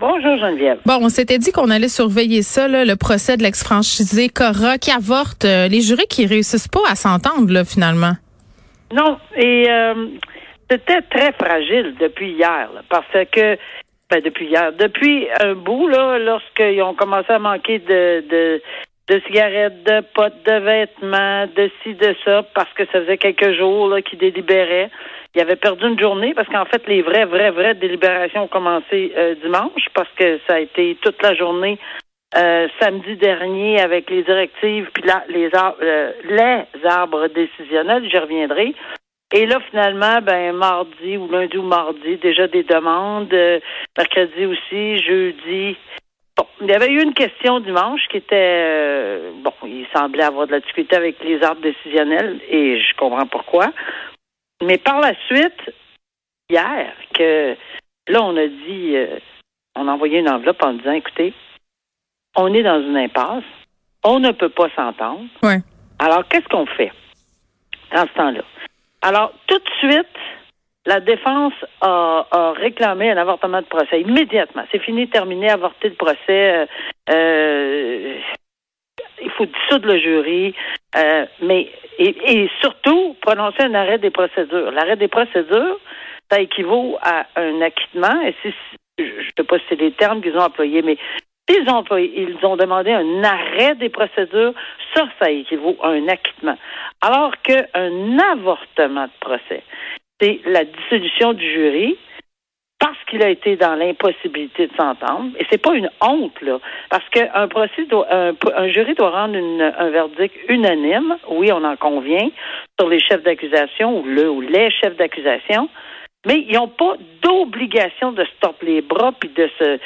Bonjour, Geneviève. Bon, on s'était dit qu'on allait surveiller ça, là, le procès de l'ex-franchisé Cora qui avorte. euh, les jurés qui réussissent pas à s'entendre, là, finalement. Non, et euh, c'était très fragile depuis hier, là, parce que ben, depuis hier, depuis un bout, là, lorsqu'ils ont commencé à manquer de, de de cigarettes, de potes, de vêtements, de ci, de ça, parce que ça faisait quelques jours qu'ils délibéraient. Ils avaient perdu une journée parce qu'en fait, les vraies, vraies, vraies délibérations ont commencé euh, dimanche parce que ça a été toute la journée euh, samedi dernier avec les directives puis là, les, ar- euh, les arbres décisionnels, j'y reviendrai. Et là, finalement, ben mardi ou lundi ou mardi, déjà des demandes. mercredi aussi, jeudi. Bon, il y avait eu une question dimanche qui était euh, bon, il semblait avoir de la difficulté avec les arbres décisionnels et je comprends pourquoi. Mais par la suite, hier, que là, on a dit euh, on a envoyé une enveloppe en disant écoutez, on est dans une impasse, on ne peut pas s'entendre. Ouais. Alors, qu'est-ce qu'on fait dans ce temps-là? Alors, tout de suite, la défense a, réclamé un avortement de procès immédiatement. C'est fini, terminé, avorter le procès. euh, euh, il faut dissoudre le jury, euh, mais et, surtout prononcer un arrêt des procédures. L'arrêt des procédures, ça équivaut à un acquittement. Et si, je ne sais pas si c'est les termes qu'ils ont employés, mais s'ils ont ils ont demandé un arrêt des procédures, ça, ça équivaut à un acquittement. Alors qu'un avortement de procès, c'est la dissolution du jury parce qu'il a été dans l'impossibilité de s'entendre. Et c'est pas une honte, là. Parce qu'un procès doit, un, jury doit rendre un verdict unanime. Oui, on en convient sur les chefs d'accusation ou le ou les chefs d'accusation. Mais ils n'ont pas d'obligation de se les bras puis de se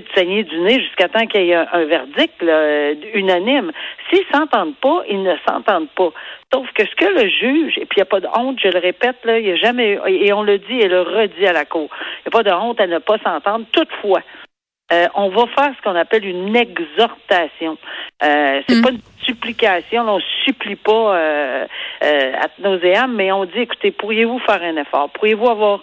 de saigner du nez jusqu'à temps qu'il y ait un, un verdict là, euh, unanime. S'ils s'entendent pas, ils ne s'entendent pas. Sauf que ce que le juge, et puis il n'y a pas de honte, je le répète, là, il n'y a jamais, et on le dit et le redit à la Cour, il n'y a pas de honte à ne pas s'entendre. Toutefois, euh, on va faire ce qu'on appelle une exhortation. Euh, c'est Mm. pas une supplication, là, on supplie pas euh, euh, ad nauseam, mais on dit, écoutez, pourriez-vous faire un effort? Pourriez-vous avoir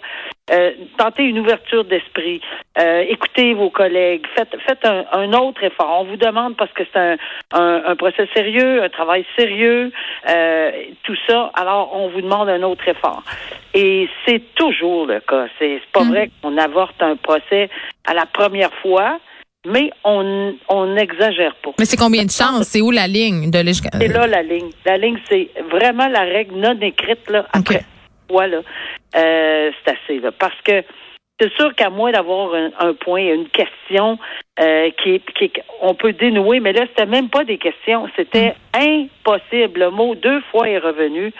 euh, tenter une ouverture d'esprit? Euh, écoutez vos collègues, faites, faites un, un autre effort. On vous demande parce que c'est un, un, un procès sérieux, un travail sérieux, euh, tout ça. Alors, on vous demande un autre effort. Et c'est toujours le cas. C'est pas Mm. vrai qu'on avorte un procès à la première fois, mais on on n'exagère pas. Mais c'est combien de chances? C'est où la ligne de l'ég- C'est là la ligne. La ligne, c'est vraiment la règle non écrite là. Après. Fois, là, euh, c'est assez là, parce que c'est sûr qu'à moins d'avoir un, un point, une question euh, qui, on peut dénouer, mais là c'était même pas des questions, c'était impossible. Le mot deux fois est revenu.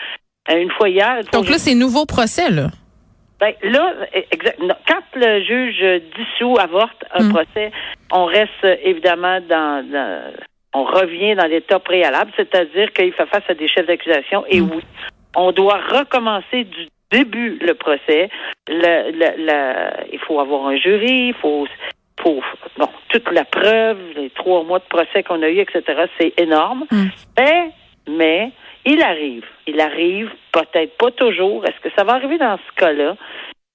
Euh, une fois hier. Donc là, c'est nouveau procès, là. Ben, là, exact, non, quand le juge dissout, avorte un Mm. procès, on reste évidemment dans, dans- on revient dans l'état préalable, c'est-à-dire qu'il fait face à des chefs d'accusation. Et oui, on doit recommencer du début le procès. Le, le- le- il faut avoir un jury, il faut, faut bon, toute la preuve, les trois mois de procès qu'on a eu, etc. C'est énorme. Mm. Mais, mais, il arrive. Il arrive, peut-être pas toujours. Est-ce que ça va arriver dans ce cas-là?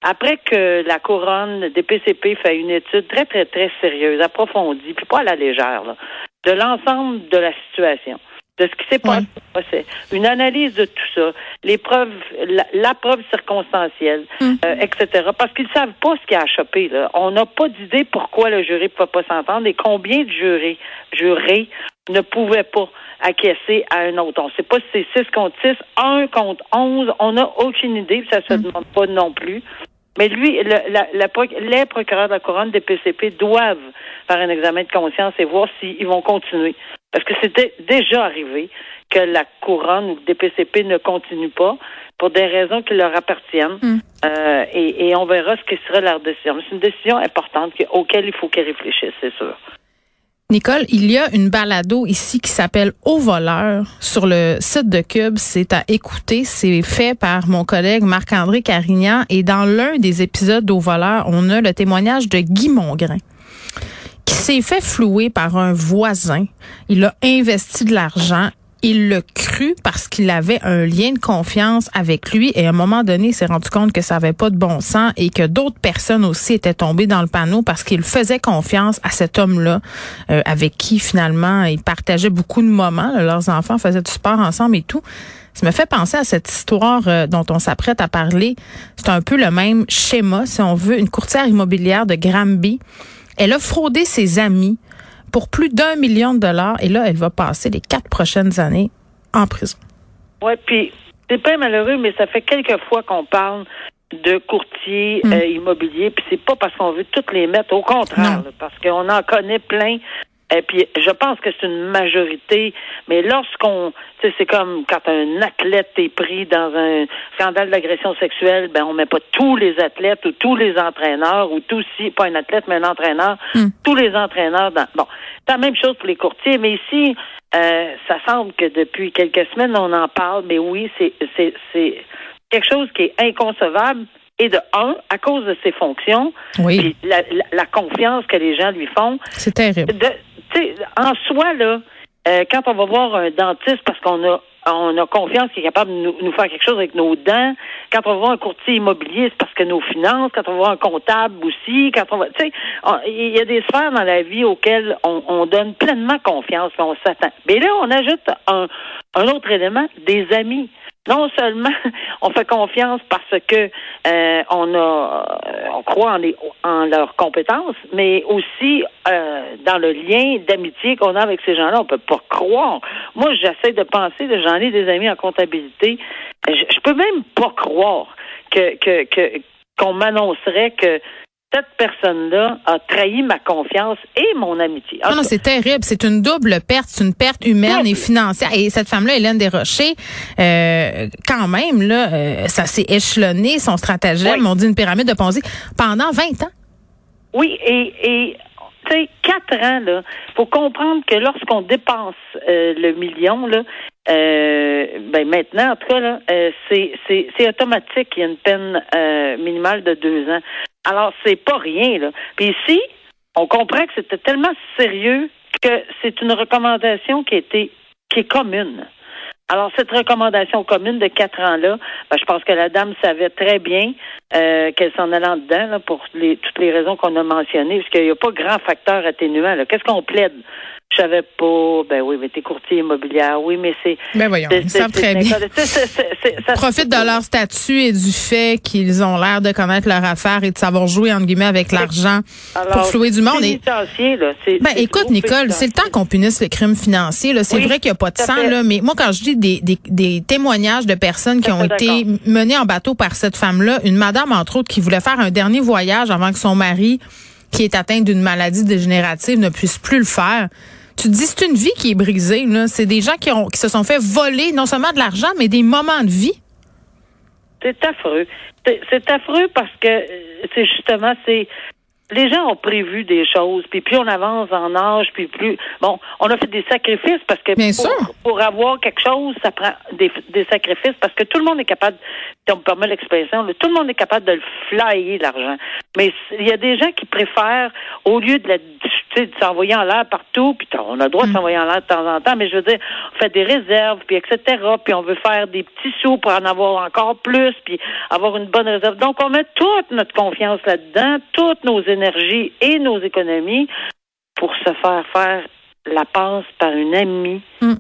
Après que la couronne des PCP fait une étude très, très, très sérieuse, approfondie, puis pas à la légère, là, de l'ensemble de la situation, de ce qui s'est passé au procès, une analyse de tout ça, les preuves, la, la preuve circonstancielle, Mm. euh, etc. Parce qu'ils savent pas ce qui a chopé. Là. On n'a pas d'idée pourquoi le jury ne peut pas s'entendre et combien de jurés, jurés ne pouvaient pas acquiescer à un autre. On ne sait pas si c'est 6 contre 6, 1 contre 11. On n'a aucune idée, ça se demande pas non plus. Mais lui, le- la- la les procureurs de la couronne des PCP doivent faire un examen de conscience et voir s'ils vont continuer. Parce que c'était déjà arrivé que la couronne ou le DPCP ne continue pas pour des raisons qui leur appartiennent. Mm. Euh, et, et on verra ce qui sera leur décision. C'est une décision importante que- auquel il faut qu'ils réfléchissent, c'est sûr. Nicole, il y a une balado ici qui s'appelle Au voleur sur le site de Cube. C'est à écouter. C'est fait par mon collègue Marc-André Carignan. Et dans l'un des épisodes Au voleur, on a le témoignage de Guy Mongrain qui s'est fait flouer par un voisin. Il a investi de l'argent il l'a cru parce qu'il avait un lien de confiance avec lui et à un moment donné, il s'est rendu compte que ça avait pas de bon sens et que d'autres personnes aussi étaient tombées dans le panneau parce qu'il faisait confiance à cet homme-là euh, avec qui finalement il partageait beaucoup de moments. leurs enfants faisaient du sport ensemble et tout. Ça me fait penser à cette histoire euh, dont on s'apprête à parler. C'est un peu le même schéma, si on veut, une courtière immobilière de Granby. Elle a fraudé ses amis pour plus d'un million de dollars. Et là, elle va passer les quatre prochaines années en prison. Oui, puis c'est pas malheureux, mais ça fait quelques fois qu'on parle de courtiers hmm. euh, immobiliers, puis c'est pas parce qu'on veut toutes les mettre, au contraire, parce qu'on en connaît plein et puis, je pense que c'est une majorité, mais lorsqu'on, tu sais, c'est comme quand un athlète est pris dans un scandale d'agression sexuelle, ben on met pas tous les athlètes ou tous les entraîneurs ou tous si pas un athlète mais un entraîneur, hmm. tous les entraîneurs dans. Bon, c'est la même chose pour les courtiers, mais ici, euh, ça semble que depuis quelques semaines on en parle, mais oui, c'est c'est c'est quelque chose qui est inconcevable et de un, à cause de ses fonctions, oui. la, la, confiance que les gens lui font. C'est terrible en soi, là, euh, quand on va voir un dentiste parce qu'on a on a confiance qu'il est capable de nous, faire quelque chose avec nos dents. Quand on va voir un courtier immobilier, c'est parce que nos finances. Quand on va voir un comptable aussi. Quand on va, tu sais, il y a des sphères dans la vie auxquelles on, donne pleinement confiance, on s'attend. Mais là, on ajoute un, un autre élément, des amis non seulement on fait confiance parce que euh, on a on croit en, les, en leurs compétences, mais aussi euh, dans le lien d'amitié qu'on a avec ces gens-là, on peut pas croire. Moi, j'essaie de penser, j'en ai des amis en comptabilité, je, je peux même pas croire que que que qu'on m'annoncerait que cette personne-là a trahi ma confiance et mon amitié. Non, non, c'est terrible. C'est une double perte. C'est une perte humaine et financière. Et cette femme-là, Hélène Desrochers, euh, quand même, là, euh, ça s'est échelonné, son stratagème. On dit une pyramide de Ponzi pendant 20 ans. Oui, et, et tu sais, quatre ans, là, faut comprendre que lorsqu'on dépense euh, le million, là, euh, ben maintenant, en tout cas, là, euh, c'est, c'est, c'est automatique. Il y a une peine euh, minimale de deux ans. Alors, c'est pas rien, là. Puis ici, on comprend que c'était tellement sérieux que c'est une recommandation qui, était, qui est commune. Alors, cette recommandation commune de quatre ans-là, ben, je pense que la dame savait très bien euh, qu'elle s'en allait en dedans là, pour les, toutes les raisons qu'on a mentionnées, parce qu'il n'y a pas grand facteur atténuant. Qu'est-ce qu'on plaide? Je savais pas. Ben oui, mais t'es courtier immobilier. Oui, mais c'est. Ben voyons, ils savent très bien. Profitent de leur statut et du fait qu'ils ont l'air de connaître leur affaire et de savoir jouer entre guillemets avec l'argent pour flouer du monde. Et... Là, ben écoute, Nicole, c'est le temps qu'on punisse le crime financier. Là, c'est vrai qu'il n'y a pas de sang là, mais moi quand je dis des, des, des témoignages de personnes qui ont été menées en bateau par cette femme-là, une madame entre autres qui voulait faire un dernier voyage avant que son mari qui est atteint d'une maladie dégénérative ne puisse plus le faire. Tu te dis, c'est une vie qui est brisée. Là. C'est des gens qui, ont, se sont fait voler non seulement de l'argent, mais des moments de vie. C'est affreux. C'est affreux parce que euh, c'est justement, c'est les gens ont prévu des choses, puis plus on avance en âge, puis plus bon, on a fait des sacrifices parce que pour, pour, avoir quelque chose, ça prend des, des, sacrifices parce que tout le monde est capable, si on me permet l'expression, tout le monde est capable de le flyer l'argent. Mais il y a des gens qui préfèrent au lieu de la de s'envoyer en l'air partout, puis on a le droit de mm. s'envoyer en l'air de temps en temps, mais je veux dire, on fait des réserves, puis etc., puis on veut faire des petits sous pour en avoir encore plus, puis avoir une bonne réserve. Donc, on met toute notre confiance là-dedans, toutes nos énergies et nos économies pour se faire faire la passe par une amie. Mm.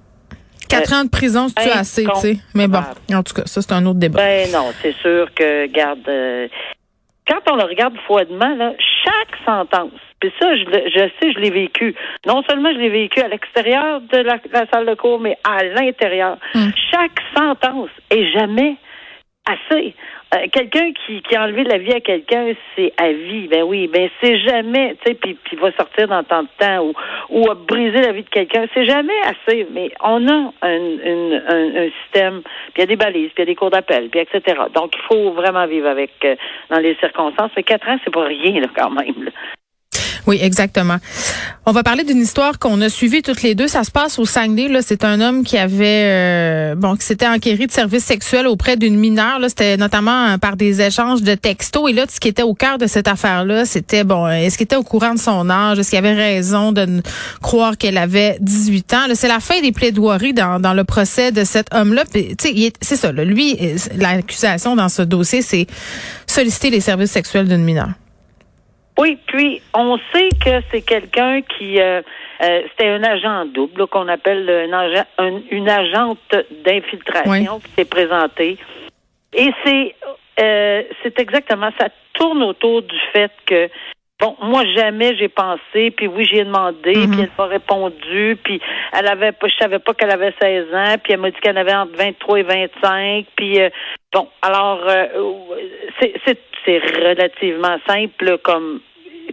Quatre ans de prison, c'est assez, tu sais? Mais bon, en tout cas, ça, c'est un autre débat. Ben non, c'est sûr que, garde, euh, quand on le regarde froidement, là, chaque sentence, puis ça, je, je sais, je l'ai vécu. Non seulement je l'ai vécu à l'extérieur de la, salle de cours, mais à l'intérieur. Mm. Chaque sentence est jamais assez. Euh, quelqu'un qui, qui a enlevé la vie à quelqu'un, c'est à vie. Ben oui, ben c'est jamais, tu sais, puis, puis va sortir dans tant de temps ou, ou a brisé la vie de quelqu'un, c'est jamais assez. Mais on a un, un, un système, puis il y a des balises, puis il y a des cours d'appel, puis etc. Donc il faut vraiment vivre avec euh, dans les circonstances. Mais quatre ans, c'est pas rien là, quand même. Oui, exactement. On va parler d'une histoire qu'on a suivie toutes les deux. Ça se passe au Saguenay. Là, c'est un homme qui avait, euh, bon, qui s'était enquéré de services sexuels auprès d'une mineure. Là, c'était notamment euh, par des échanges de textos. Et là, ce qui était au cœur de cette affaire-là, c'était bon, est-ce qu'il était au courant de son âge, est-ce qu'il avait raison de croire qu'elle avait 18 ans? C'est la fin des plaidoiries dans, le procès de cet homme-là. C'est ça. Là, lui, euh, l'accusation dans ce dossier, c'est solliciter les services sexuels d'une mineure. Oui, puis on sait que c'est quelqu'un qui euh, euh, c'était un agent double qu'on appelle un agent, une agente d'infiltration qui s'est présentée. Et c'est euh, c'est exactement ça tourne autour du fait que Bon, moi jamais j'ai pensé, puis oui, j'ai demandé, mm-hmm. puis elle m'a répondu, puis elle avait pas, je savais pas qu'elle avait 16 ans, puis elle m'a dit qu'elle avait entre 23 et 25, puis bon, alors c'est c'est relativement simple comme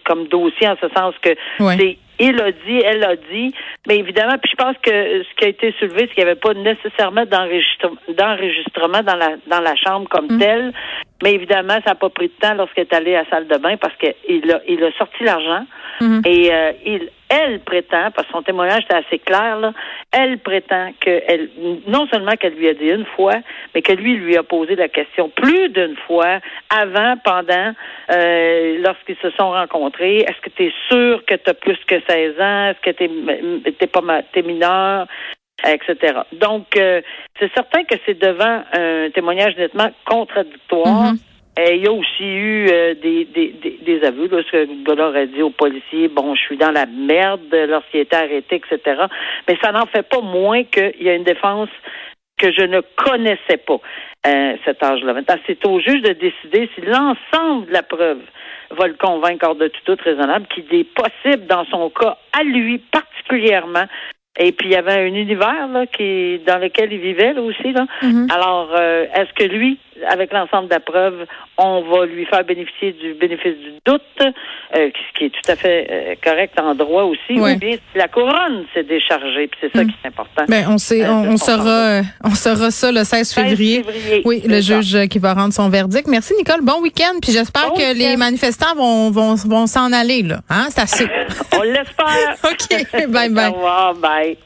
comme dossier en ce sens que c'est il a dit, elle a dit, mais évidemment, puis je pense que ce qui a été soulevé, c'est qu'il n'y avait pas nécessairement d'enregistrement dans la dans la chambre comme mm. telle, mais évidemment, ça n'a pas pris de temps lorsqu'elle est allée à la salle de bain parce qu'il a il a sorti l'argent mm-hmm. et euh, il elle prétend, parce que son témoignage était assez clair, là, elle prétend que elle, non seulement qu'elle lui a dit une fois, mais que lui lui a posé la question plus d'une fois, avant, pendant, euh, lorsqu'ils se sont rencontrés. Est-ce que tu es sûr que tu as plus que 16 ans? Est-ce que tu n'es pas t'es mineur? Etc. Donc, euh, c'est certain que c'est devant un témoignage nettement contradictoire. Mm-hmm. Et il y a aussi eu euh, des, des, des, aveux, là, ce que aurait dit aux policiers, bon, je suis dans la merde lorsqu'il était arrêté, etc. Mais ça n'en fait pas moins qu'il y a une défense que je ne connaissais pas euh, cet âge-là. Maintenant, c'est au juge de décider si l'ensemble de la preuve va le convaincre hors de tout doute raisonnable qu'il est possible, dans son cas, à lui particulièrement, et puis il y avait un univers là, qui dans lequel il vivait là aussi. Là. Mm-hmm. Alors, euh, est-ce que lui, avec l'ensemble de la preuve, on va lui faire bénéficier du bénéfice du doute, euh, ce qui est tout à fait euh, correct en droit aussi, ou bien si la couronne s'est déchargée, puis c'est ça mm. qui est important. Ben, on sait, on, saura, on saura ça le 16 février. oui, le juge qui va rendre son verdict. Merci Nicole, bon week-end, puis j'espère que les manifestants vont vont, vont s'en aller là. Hein, c'est assez. on l'espère. ok, bye bye. Au revoir, bye.